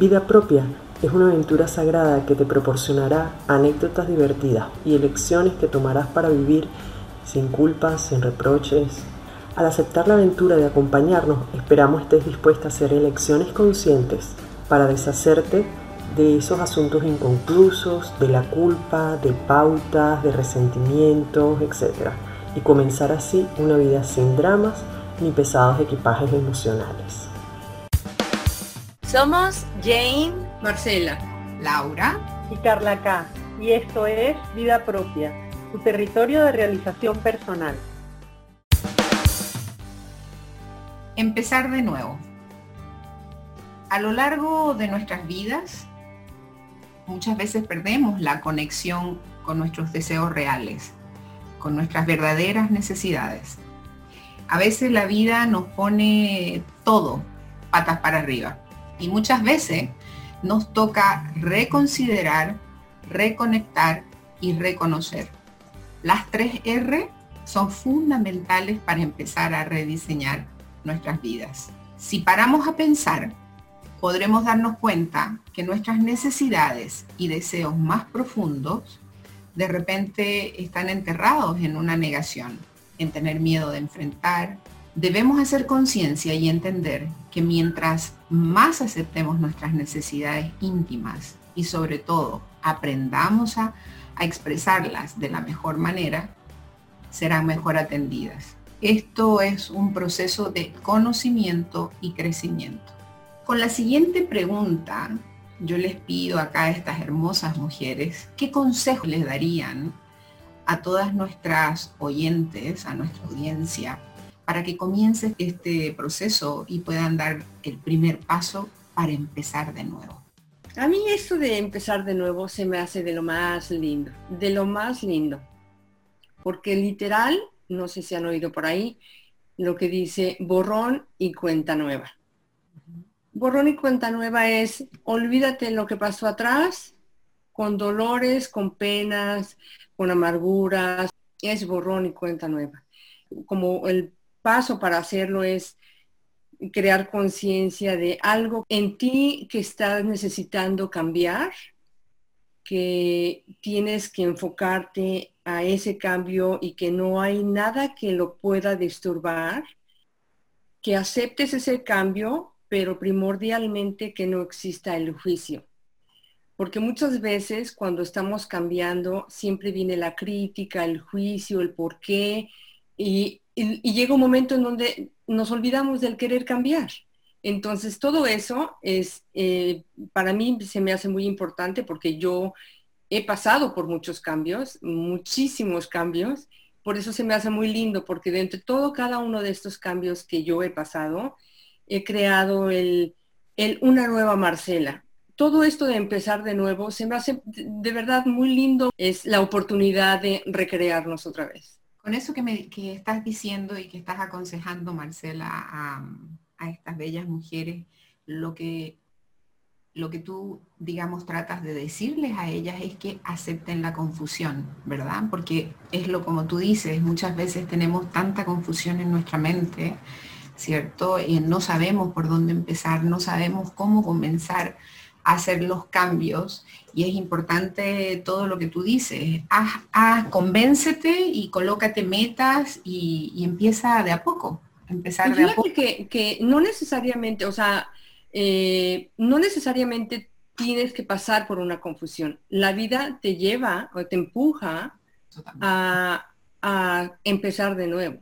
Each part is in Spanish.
Vida propia es una aventura sagrada que te proporcionará anécdotas divertidas y elecciones que tomarás para vivir sin culpas, sin reproches. Al aceptar la aventura de acompañarnos, esperamos estés dispuesta a hacer elecciones conscientes para deshacerte de esos asuntos inconclusos, de la culpa, de pautas, de resentimientos, etc. Y comenzar así una vida sin dramas ni pesados equipajes emocionales. Somos Jane, Marcela, Laura y Carla K. Y esto es Vida Propia, tu territorio de realización personal. Empezar de nuevo. A lo largo de nuestras vidas, muchas veces perdemos la conexión con nuestros deseos reales, con nuestras verdaderas necesidades. A veces la vida nos pone todo patas para arriba y muchas veces nos toca reconsiderar, reconectar y reconocer. Las tres R son fundamentales para empezar a rediseñar nuestras vidas. Si paramos a pensar, podremos darnos cuenta que nuestras necesidades y deseos más profundos de repente están enterrados en una negación, en tener miedo de enfrentar. Debemos hacer conciencia y entender que mientras más aceptemos nuestras necesidades íntimas y sobre todo aprendamos a, expresarlas de la mejor manera, serán mejor atendidas. Esto es un proceso de conocimiento y crecimiento. Con la siguiente pregunta, yo les pido acá a estas hermosas mujeres, ¿qué consejo les darían a todas nuestras oyentes, a nuestra audiencia, para que comience este proceso y puedan dar el primer paso para empezar de nuevo? A mí esto de empezar de nuevo se me hace de lo más lindo, de lo más lindo. Porque literal, no sé si han oído por ahí, lo que dice borrón y cuenta nueva borrón y cuenta nueva es olvídate lo que pasó atrás, con dolores, con penas, con amarguras, es borrón y cuenta nueva. Como el paso para hacerlo es crear conciencia de algo en ti que estás necesitando cambiar, que tienes que enfocarte a ese cambio y que no hay nada que lo pueda disturbar, que aceptes ese cambio pero primordialmente que no exista el juicio. Porque muchas veces cuando estamos cambiando siempre viene la crítica, el juicio, el por qué, y, llega un momento en donde nos olvidamos del querer cambiar. Entonces todo eso es, eh, para mí se me hace muy importante porque yo he pasado por muchos cambios, muchísimos cambios, por eso se me hace muy lindo, porque de entre todo cada uno de estos cambios que yo he pasado, he creado el, una nueva Marcela. Todo esto de empezar de nuevo se me hace de verdad muy lindo. Es la oportunidad de recrearnos otra vez. Con eso que, me, que estás diciendo y que estás aconsejando, Marcela, a, a estas bellas mujeres, lo que, lo que tú, digamos, tratas de decirles a ellas es que acepten la confusión, ¿verdad? Porque es lo como tú dices, muchas veces tenemos tanta confusión en nuestra mente ¿cierto? Y no sabemos por dónde empezar, no sabemos cómo comenzar hacer los cambios y es importante todo lo que tú dices. Haz, convéncete y colócate metas y, empieza de a poco. Empezar de a poco. Que, que no necesariamente, o sea, eh, no necesariamente tienes que pasar por una confusión. La vida te lleva o te empuja a, a empezar de nuevo.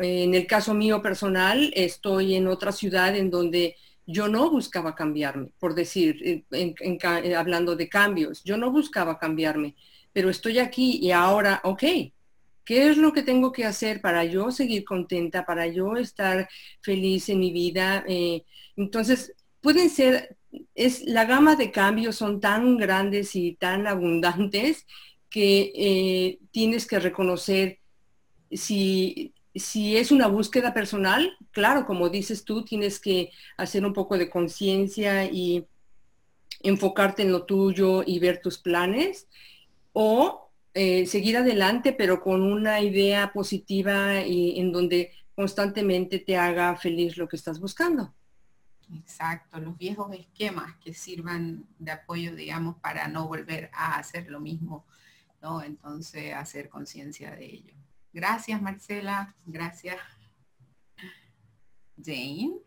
En el caso mío personal, estoy en otra ciudad en donde yo no buscaba cambiarme, por decir, eh, hablando de cambios, yo no buscaba cambiarme, pero estoy aquí y ahora, ok, ¿qué es lo que tengo que hacer para yo seguir contenta, para yo estar feliz en mi vida? Eh, entonces, pueden ser, es, la gama de cambios son tan grandes y tan abundantes que eh, tienes que reconocer si si es una búsqueda personal, claro, como dices tú, tienes que hacer un poco de conciencia y enfocarte en lo tuyo y ver tus planes, o eh, seguir adelante, pero con una idea positiva y en donde constantemente te haga feliz lo que estás buscando. Exacto, los viejos esquemas que sirvan de apoyo, digamos, para no volver a hacer lo mismo, ¿no? Entonces, hacer conciencia de ello. Gracias, Marcela. Gracias. Jane.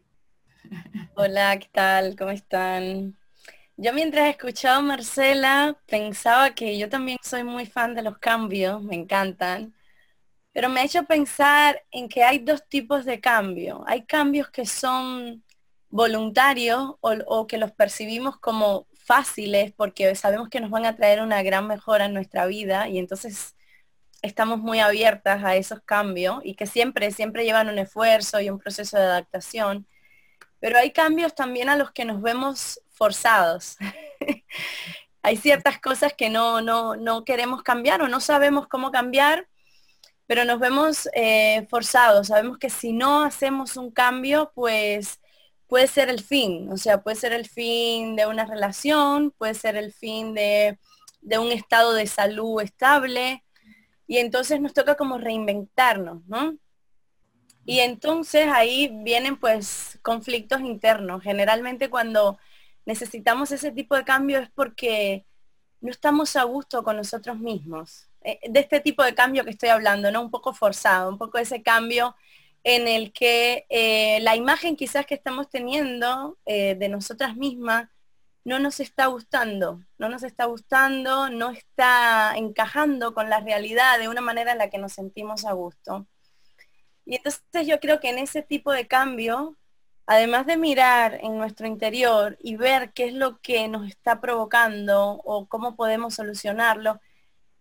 Hola, ¿qué tal? ¿Cómo están? Yo mientras escuchaba a Marcela pensaba que yo también soy muy fan de los cambios, me encantan, pero me ha hecho pensar en que hay dos tipos de cambio. Hay cambios que son voluntarios o, que los percibimos como fáciles porque sabemos que nos van a traer una gran mejora en nuestra vida y entonces estamos muy abiertas a esos cambios y que siempre, siempre llevan un esfuerzo y un proceso de adaptación. Pero hay cambios también a los que nos vemos forzados. hay ciertas cosas que no, no, no, queremos cambiar o no sabemos cómo cambiar, pero nos vemos eh, forzados. Sabemos que si no hacemos un cambio, pues puede ser el fin, o sea, puede ser el fin de una relación, puede ser el fin de, de un estado de salud estable, y entonces nos toca como reinventarnos, ¿no? Y entonces ahí vienen pues conflictos internos. Generalmente cuando necesitamos ese tipo de cambio es porque no estamos a gusto con nosotros mismos. Eh, de este tipo de cambio que estoy hablando, ¿no? Un poco forzado, un poco ese cambio en el que eh, la imagen quizás que estamos teniendo eh, de nosotras mismas no nos está gustando, no nos está gustando, no está encajando con la realidad de una manera en la que nos sentimos a gusto. Y entonces yo creo que en ese tipo de cambio, además de mirar en nuestro interior y ver qué es lo que nos está provocando o cómo podemos solucionarlo,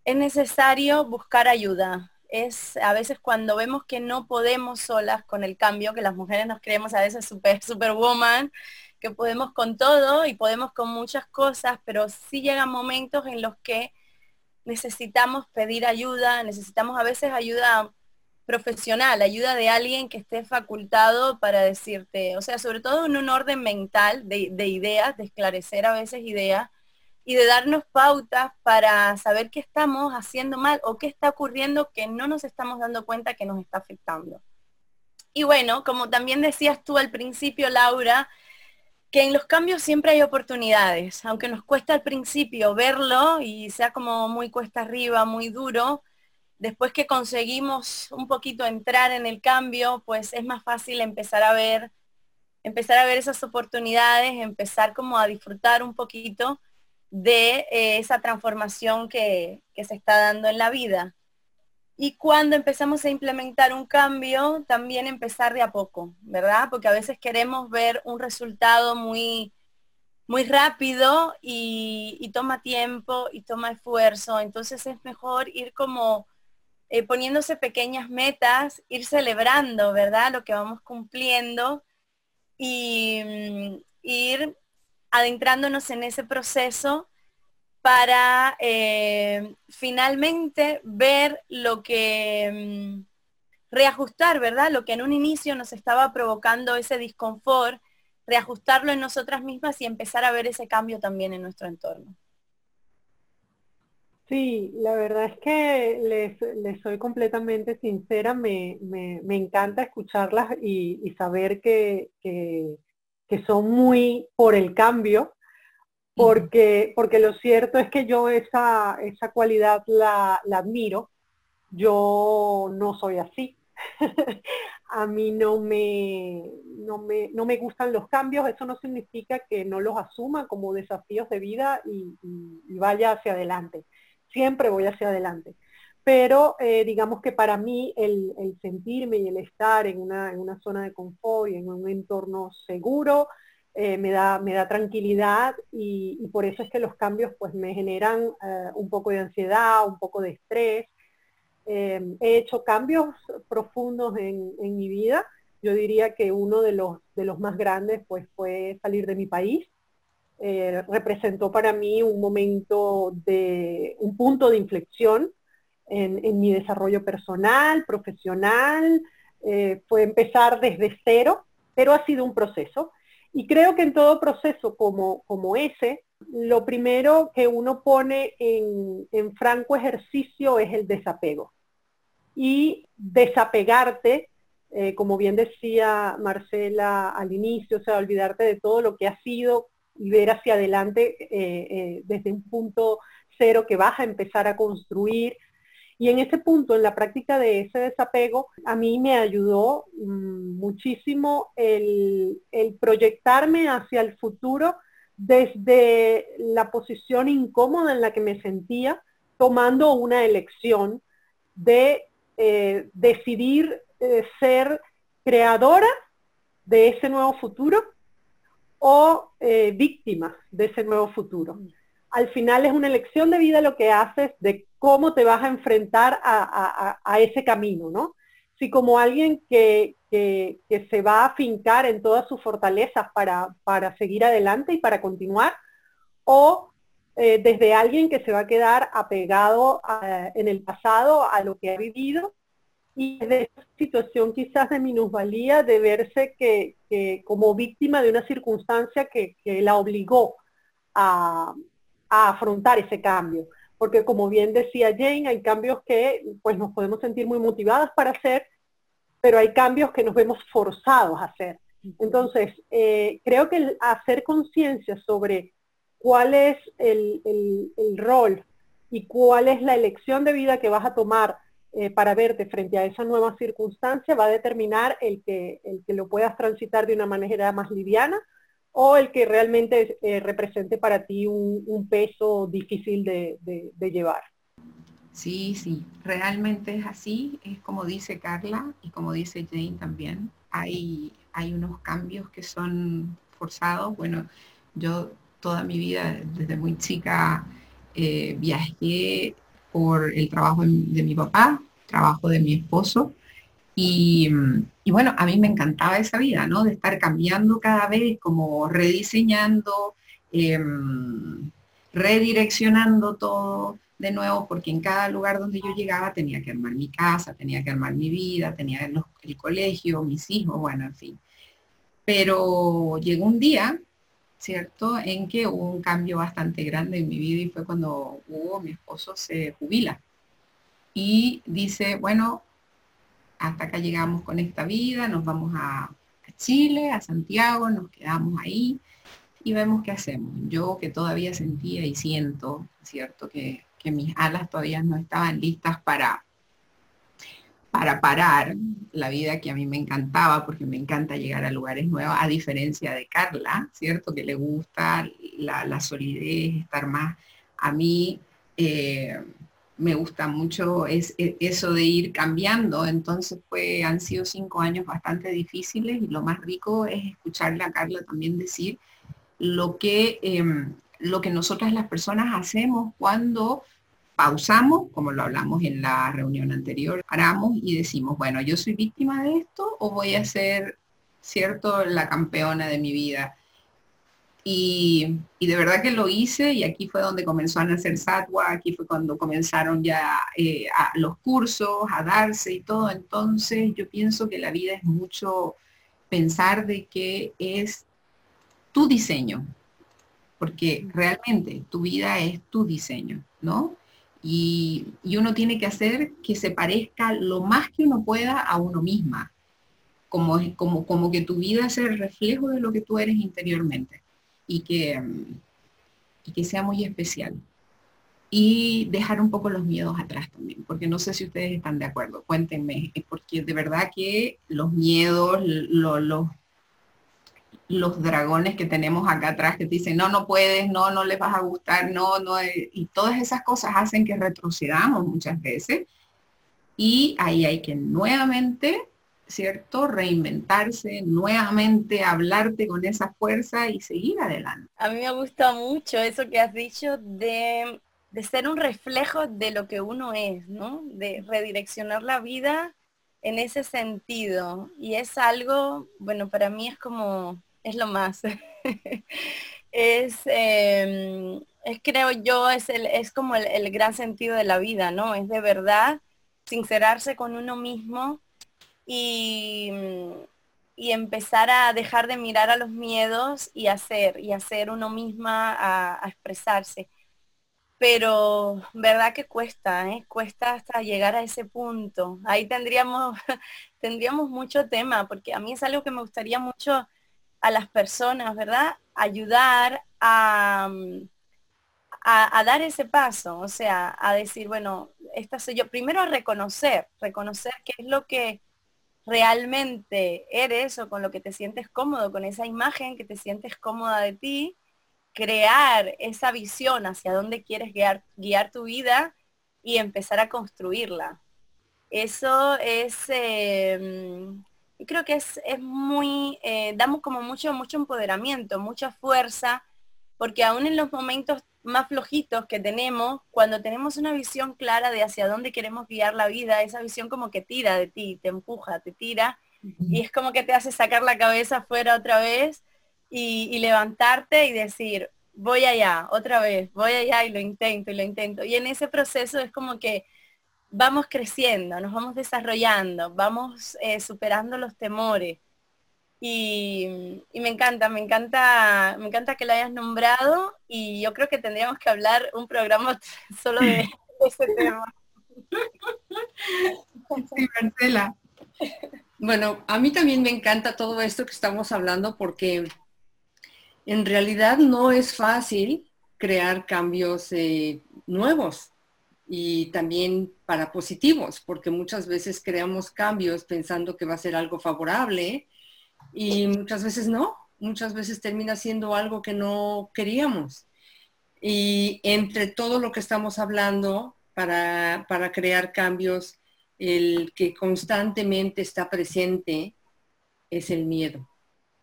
es necesario buscar ayuda, es a veces cuando vemos que no podemos solas con el cambio, que las mujeres nos creemos a veces super, superwoman, que podemos con todo y podemos con muchas cosas, pero sí llegan momentos en los que necesitamos pedir ayuda, necesitamos a veces ayuda profesional, ayuda de alguien que esté facultado para decirte, o sea, sobre todo en un orden mental de, de ideas, de esclarecer a veces ideas, y de darnos pautas para saber qué estamos haciendo mal o qué está ocurriendo que no nos estamos dando cuenta que nos está afectando. Y bueno, como también decías tú al principio, Laura, que en los cambios siempre hay oportunidades, aunque nos cuesta al principio verlo y sea como muy cuesta arriba, muy duro, después que conseguimos un poquito entrar en el cambio, pues es más fácil empezar a ver, empezar a ver esas oportunidades, empezar como a disfrutar un poquito de eh, esa transformación que, se está dando en la vida. Y cuando empezamos a implementar un cambio, también empezar de a poco, ¿verdad? Porque a veces queremos ver un resultado muy, muy rápido y, toma tiempo y toma esfuerzo. Entonces es mejor ir como eh, poniéndose pequeñas metas, ir celebrando, ¿verdad? Lo que vamos cumpliendo y mm, ir adentrándonos en ese proceso para eh, finalmente ver lo que mm, reajustar, ¿verdad? Lo que en un inicio nos estaba provocando ese disconfort, reajustarlo en nosotras mismas y empezar a ver ese cambio también en nuestro entorno. Sí, la verdad es que les, soy completamente sincera, me, encanta escucharlas y, saber que, que son muy por el cambio, porque, porque lo cierto es que yo esa, esa cualidad la, admiro. Yo no soy así. a mí no me, no me, no, me, gustan los cambios, eso no significa que no los asuma como desafíos de vida y, vaya hacia adelante. Siempre voy hacia adelante. Pero eh, digamos que para mí el, el, sentirme y el estar en una, en una zona de confort y en un entorno seguro, eh, me, da, me da tranquilidad y, por eso es que los cambios pues me generan eh, un poco de ansiedad, un poco de estrés. Eh, he hecho cambios profundos en, en, mi vida. Yo diría que uno de los, de los más grandes pues fue salir de mi país. representó para mí un momento de, un punto de inflexión en, mi desarrollo personal, profesional, fue empezar desde cero, pero ha sido un proceso. Y creo que en todo proceso como, como ese, lo primero que uno pone en, en franco ejercicio es el desapego. Y desapegarte eh, como bien decía Marcela al inicio, o sea, olvidarte de todo lo que ha sido y ver hacia adelante eh, desde un punto cero que vas a empezar a construir. Y en ese punto, en la práctica de ese desapego, a mí me ayudó mm, muchísimo el, proyectarme hacia el futuro desde la posición incómoda en la que me sentía, tomando una elección de eh, decidir eh, ser creadora de ese nuevo futuro o eh, víctima de ese nuevo futuro. Al final es una elección de vida lo que haces de cómo te vas a enfrentar a, ese camino, ¿no? Si como alguien que, se va a fincar en todas sus fortalezas para, seguir adelante y para continuar, o eh, desde alguien que se va a quedar apegado en el pasado a lo que ha vivido y de esa situación quizás de minusvalía de verse que, como víctima de una circunstancia que, la obligó a, afrontar ese cambio. Porque como bien decía Jane, hay cambios que pues nos podemos sentir muy motivadas para hacer, pero hay cambios que nos vemos forzados a hacer. Entonces, eh, creo que hacer conciencia sobre cuál es el, rol y cuál es la elección de vida que vas a tomar eh, para verte frente a esa nueva circunstancia va a determinar el que, el que lo puedas transitar de una manera más liviana o el que realmente eh, represente para ti un, peso difícil de, llevar. Sí, sí, realmente es así, es como dice Carla y como dice Jane también. Hay, hay unos cambios que son forzados. Bueno, yo toda mi vida, desde muy chica, eh, viajé por el trabajo de mi papá, trabajo de mi esposo. Y, bueno, a mí me encantaba esa vida, ¿no? De estar cambiando cada vez, como rediseñando, em, redireccionando todo de nuevo, porque en cada lugar donde yo llegaba tenía que armar mi casa, tenía que armar mi vida, tenía el, el colegio, mis hijos, bueno, en fin. Pero llegó un día ¿cierto? En que hubo un cambio bastante grande en mi vida y fue cuando Hugo, mi esposo, se jubila. Y dice, bueno, hasta acá llegamos con esta vida, nos vamos a, Chile, a Santiago, nos quedamos ahí y vemos qué hacemos. Yo que todavía sentía y siento, ¿cierto? Que, que mis alas todavía no estaban listas para para parar la vida que a mí me encantaba, porque me encanta llegar a lugares nuevos, a diferencia de Carla, ¿cierto? Que le gusta la, solidez, estar más. A mí eh, me gusta mucho e, eso de ir cambiando, entonces fue, han sido cinco años bastante difíciles y lo más rico es escucharle a Carla también decir lo que, em, lo que nosotras las personas hacemos cuando pausamos, como lo hablamos en la reunión anterior, paramos y decimos, bueno, yo soy víctima de esto o voy a ser, cierto, la campeona de mi vida. Y, de verdad que lo hice y aquí fue donde comenzó a nacer Satwa, aquí fue cuando comenzaron ya eh, los cursos, a darse y todo. Entonces yo pienso que la vida es mucho pensar de que es tu diseño, porque realmente tu vida es tu diseño, ¿no? Y, uno tiene que hacer que se parezca lo más que uno pueda a uno misma, como, como, como que tu vida sea el reflejo de lo que tú eres interiormente y que, y que sea muy especial. Y dejar un poco los miedos atrás también, porque no sé si ustedes están de acuerdo, cuéntenme, porque de verdad que los miedos, los los dragones que tenemos acá atrás que te dicen, no, no puedes, no, no les vas a gustar, no, no, y todas esas cosas hacen que retrocedamos muchas veces. Y ahí hay que nuevamente, ¿cierto? Reinventarse, nuevamente hablarte con esa fuerza y seguir adelante. A mí me gusta mucho eso que has dicho de, de ser un reflejo de lo que uno es, ¿no? De redireccionar la vida en ese sentido. Y es algo, bueno, para mí es como es lo más. es, em, es, creo yo, es, el, es como el, gran sentido de la vida, ¿no? Es de verdad sincerarse con uno mismo y, y empezar a dejar de mirar a los miedos y hacer, y hacer uno misma a, expresarse. pero verdad que cuesta, ¿eh? cuesta hasta llegar a ese punto. Ahí tendríamos, tendríamos mucho tema, porque a mí es algo que me gustaría mucho a las personas, ¿verdad? Ayudar a, a, dar ese paso, o sea, a decir, bueno, esta soy yo. Primero a reconocer, reconocer qué es lo que realmente eres o con lo que te sientes cómodo, con esa imagen que te sientes cómoda de ti crear esa visión hacia dónde quieres guiar, guiar tu vida y empezar a construirla. Eso es, em, creo que es, muy, eh, damos como mucho, mucho empoderamiento, mucha fuerza, porque aún en los momentos más flojitos que tenemos, cuando tenemos una visión clara de hacia dónde queremos guiar la vida, esa visión como que tira de ti, te empuja, te tira, y es como que te hace sacar la cabeza afuera otra vez y, levantarte y decir, voy allá, otra vez, voy allá y lo intento y lo intento. Y en ese proceso es como que vamos creciendo, nos vamos desarrollando, vamos eh, superando los temores. Y, me encanta, me encanta, me encanta que lo hayas nombrado y yo creo que tendríamos que hablar un programa solo de ese tema. Sí, Marcela. Bueno, a mí también me encanta todo esto que estamos hablando porque en realidad no es fácil crear cambios eh, nuevos y también para positivos, porque muchas veces creamos cambios pensando que va a ser algo favorable y muchas veces no, muchas veces termina siendo algo que no queríamos. Y entre todo lo que estamos hablando para, para crear cambios, el que constantemente está presente es el miedo,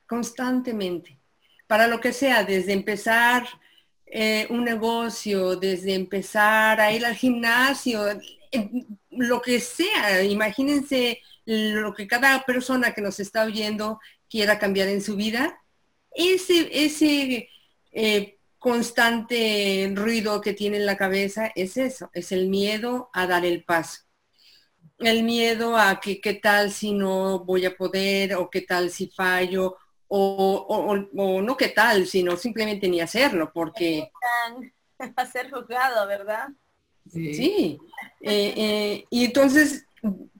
constantemente para lo que sea, desde empezar eh, un negocio, desde empezar a ir al gimnasio, lo que sea. Imagínense lo que cada persona que nos está oyendo quiera cambiar en su vida. Ese, ese eh, constante ruido que tiene en la cabeza es eso, es el miedo a dar el paso. El miedo a que qué tal si no voy a poder o qué tal si fallo o, no qué tal, sino simplemente ni hacerlo, porque... Va a ser juzgado, ¿verdad? Sí. Eh, eh, y entonces,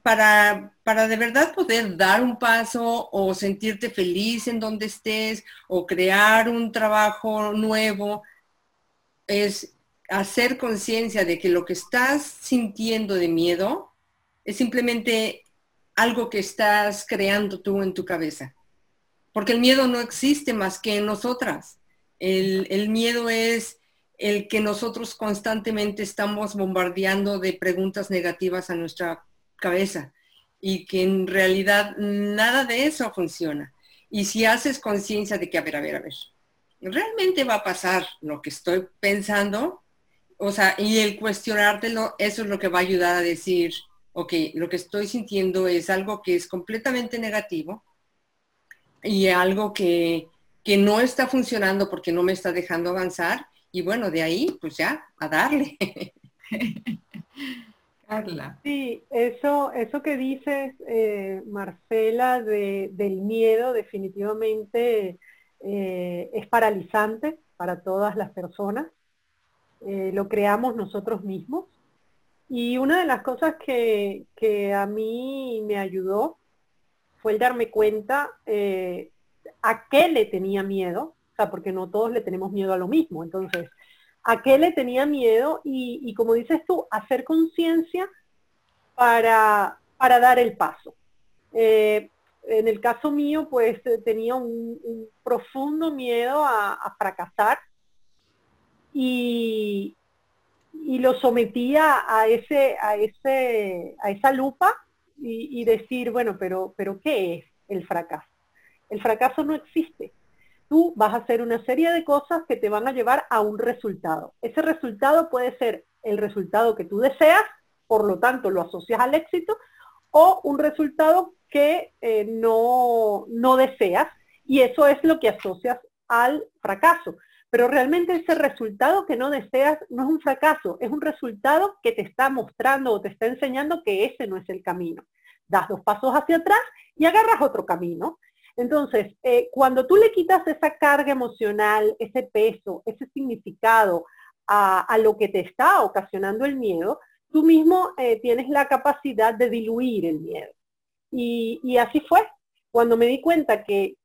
para, para de verdad poder dar un paso o sentirte feliz en donde estés o crear un trabajo nuevo, es hacer conciencia de que lo que estás sintiendo de miedo es simplemente algo que estás creando tú en tu cabeza porque el miedo no existe más que en nosotras. El, miedo es el que nosotros constantemente estamos bombardeando de preguntas negativas a nuestra cabeza y que en realidad nada de eso funciona. Y si haces conciencia de que, a ver, a ver, a ver, realmente va a pasar lo que estoy pensando, o sea, y el cuestionártelo, eso es lo que va a ayudar a decir, ok, lo que estoy sintiendo es algo que es completamente negativo, y algo que, no está funcionando porque no me está dejando avanzar. Y bueno, de ahí, pues ya, a darle. Sí, eso, eso que dices, eh, Marcela, de, del miedo definitivamente eh, es paralizante para todas las personas. Eh, lo creamos nosotros mismos. Y una de las cosas que, que a mí me ayudó fue el darme cuenta a qué le tenía miedo, o sea, porque no todos le tenemos miedo a lo mismo. Entonces, a qué le tenía miedo y, como dices tú, hacer conciencia para, para dar el paso. Eh, en el caso mío, pues tenía un, profundo miedo a, fracasar y, y, lo sometía a, ese, a, ese, a esa lupa y, decir, bueno, pero, pero ¿qué es el fracaso? El fracaso no existe. Tú vas a hacer una serie de cosas que te van a llevar a un resultado. Ese resultado puede ser el resultado que tú deseas, por lo tanto lo asocias al éxito, o un resultado que eh, no, no deseas, y eso es lo que asocias al fracaso. Pero realmente ese resultado que no deseas no es un fracaso, es un resultado que te está mostrando o te está enseñando que ese no es el camino. Das dos pasos hacia atrás y agarras otro camino. Entonces, eh, cuando tú le quitas esa carga emocional, ese peso, ese significado a, lo que te está ocasionando el miedo, tú mismo eh, tienes la capacidad de diluir el miedo. Y, así fue. Cuando me di cuenta que,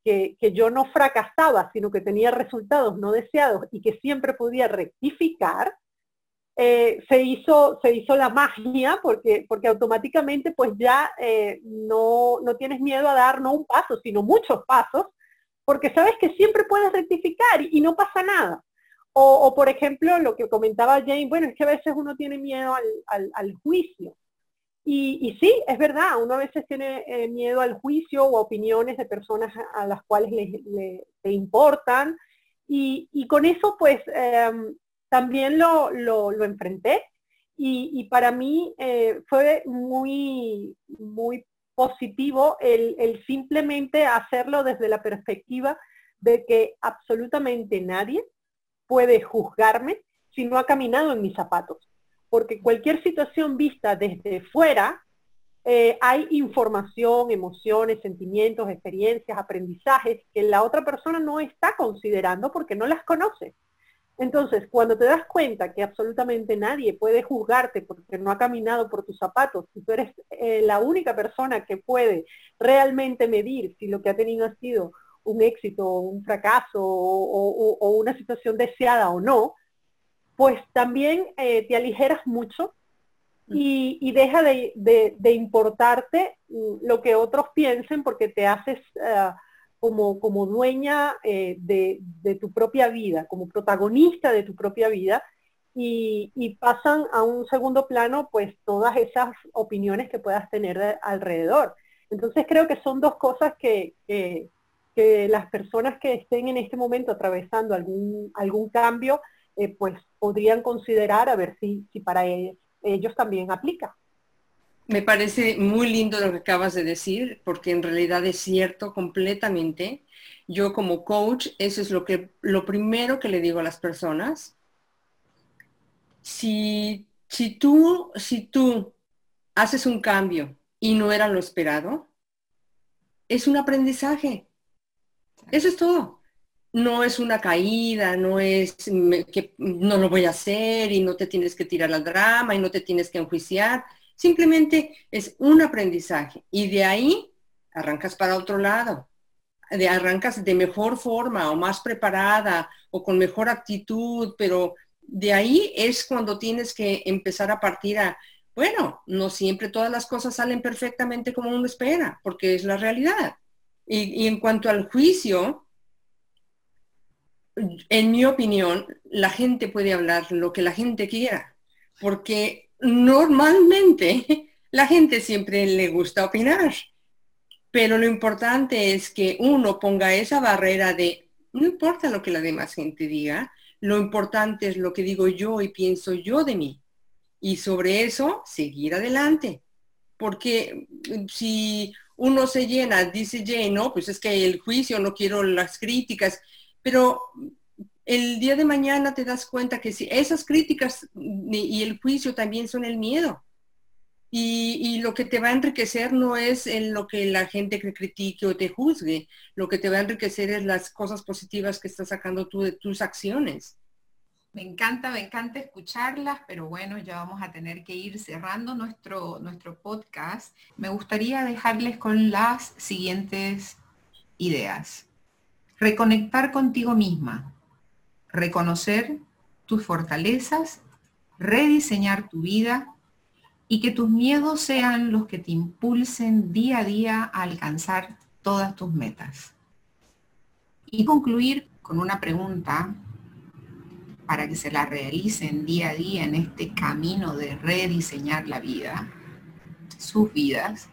yo no fracasaba, sino que tenía resultados no deseados y que siempre podía rectificar, eh, se, hizo, se hizo la magia porque, porque automáticamente pues ya eh, no, no tienes miedo a dar no un paso, sino muchos pasos, porque sabes que siempre puedes rectificar y no pasa nada. O, por ejemplo, lo que comentaba Jane, bueno, es que a veces uno tiene miedo al, juicio. Y, sí, es verdad, uno a veces tiene eh, miedo al juicio o a opiniones de personas a las cuales le, importan. Y, con eso, pues, em, también lo, enfrenté. Y, para mí eh, fue muy, muy positivo el simplemente hacerlo desde la perspectiva de que absolutamente nadie puede juzgarme si no ha caminado en mis zapatos. Porque cualquier situación vista desde fuera, eh, hay información, emociones, sentimientos, experiencias, aprendizajes que la otra persona no está considerando porque no las conoce. Entonces, cuando te das cuenta que absolutamente nadie puede juzgarte porque no ha caminado por tus zapatos y tú eres eh, la única persona que puede realmente medir si lo que ha tenido ha sido un éxito, un fracaso o, una situación deseada o no, pues también eh, te aligeras mucho mm. y, deja de, importarte mm, lo que otros piensen porque te haces eh, como, como dueña eh, de, tu propia vida, como protagonista de tu propia vida y, pasan a un segundo plano pues todas esas opiniones que puedas tener alrededor. Entonces creo que son dos cosas que, que las personas que estén en este momento atravesando algún, algún cambio, eh, pues podrían considerar a ver si, si para ellos, ellos también aplica. Me parece muy lindo lo que acabas de decir, porque en realidad es cierto completamente. Yo como coach, eso es lo que lo primero que le digo a las personas. Si, si tú, si tú haces un cambio y no era lo esperado, es un aprendizaje. Eso es todo. No es una caída, no es que no lo voy a hacer y no te tienes que tirar al drama y no te tienes que enjuiciar. Simplemente es un aprendizaje y de ahí arrancas para otro lado. De, arrancas de mejor forma o más preparada o con mejor actitud, pero de ahí es cuando tienes que empezar a partir a, bueno, no siempre todas las cosas salen perfectamente como uno espera, porque es la realidad. Y, en cuanto al juicio, en mi opinión, la gente puede hablar lo que la gente quiera, porque normalmente la gente siempre le gusta opinar, pero lo importante es que uno ponga esa barrera de, no importa lo que la demás gente diga, lo importante es lo que digo yo y pienso yo de mí. Y sobre eso, seguir adelante. Porque si uno se llena, dice Jane, no, pues es que el juicio, no quiero las críticas, pero el día de mañana te das cuenta que si esas críticas y el juicio también son el miedo. Y, lo que te va a enriquecer no es en lo que la gente que critique o te juzgue, lo que te va a enriquecer es las cosas positivas que estás sacando tú de tus acciones. Me encanta, me encanta escucharlas, pero bueno, ya vamos a tener que ir cerrando nuestro, nuestro podcast. Me gustaría dejarles con las siguientes ideas. Reconectar contigo misma, reconocer tus fortalezas, rediseñar tu vida y que tus miedos sean los que te impulsen día a día a alcanzar todas tus metas. Y concluir con una pregunta para que se la realicen día a día en este camino de rediseñar la vida, sus vidas,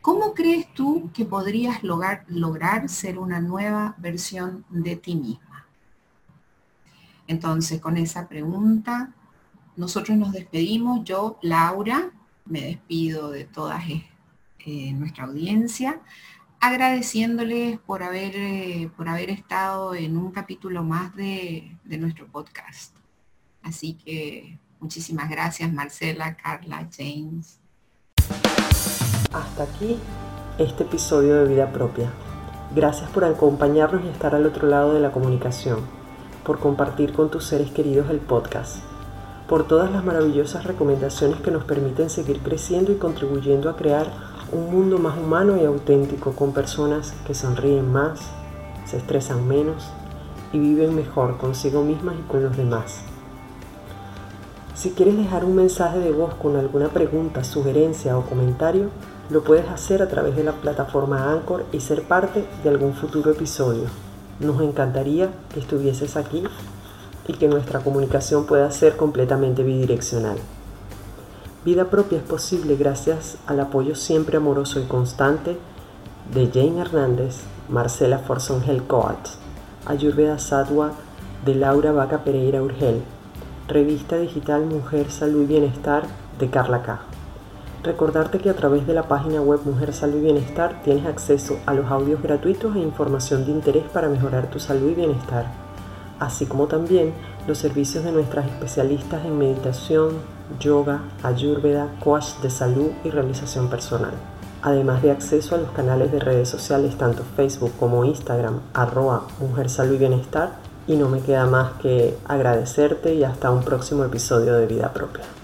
¿cómo crees tú que podrías lograr, lograr ser una nueva versión de ti misma? Entonces, con esa pregunta, nosotros nos despedimos. Yo, Laura, me despido de toda eh, nuestra audiencia agradeciéndoles por haber, eh, por haber estado en un capítulo más de nuestro podcast. Así que muchísimas gracias Marcela, Carla, James. Hasta aquí este episodio de Vida Propia. Gracias por acompañarnos y estar al otro lado de la comunicación. Por compartir con tus seres queridos el podcast, por todas las maravillosas recomendaciones que nos permiten seguir creciendo y contribuyendo a crear un mundo más humano y auténtico con personas que sonríen más, se estresan menos y viven mejor consigo mismas y con los demás. Si quieres dejar un mensaje de voz con alguna pregunta, sugerencia o comentario, lo puedes hacer a través de la plataforma Anchor y ser parte de algún futuro episodio. Nos encantaría que estuvieses aquí y que nuestra comunicación pueda ser completamente bidireccional. Vida propia es posible gracias al apoyo siempre amoroso y constante de Jane Hernández, Marcela Forson Coat, Ayurveda Sadwa de Laura Vaca Pereira Urgel, Revista Digital Mujer, Salud y Bienestar de Carla K. Recordarte que a través de la página web Mujer Salud y Bienestar tienes acceso a los audios gratuitos e información de interés para mejorar tu salud y bienestar, así como también los servicios de nuestras especialistas en meditación, yoga, ayurveda, coach de salud y realización personal. Además de acceso a los canales de redes sociales tanto Facebook como Instagram, arroba Mujer Salud y Bienestar y no me queda más que agradecerte y hasta un próximo episodio de Vida Propia.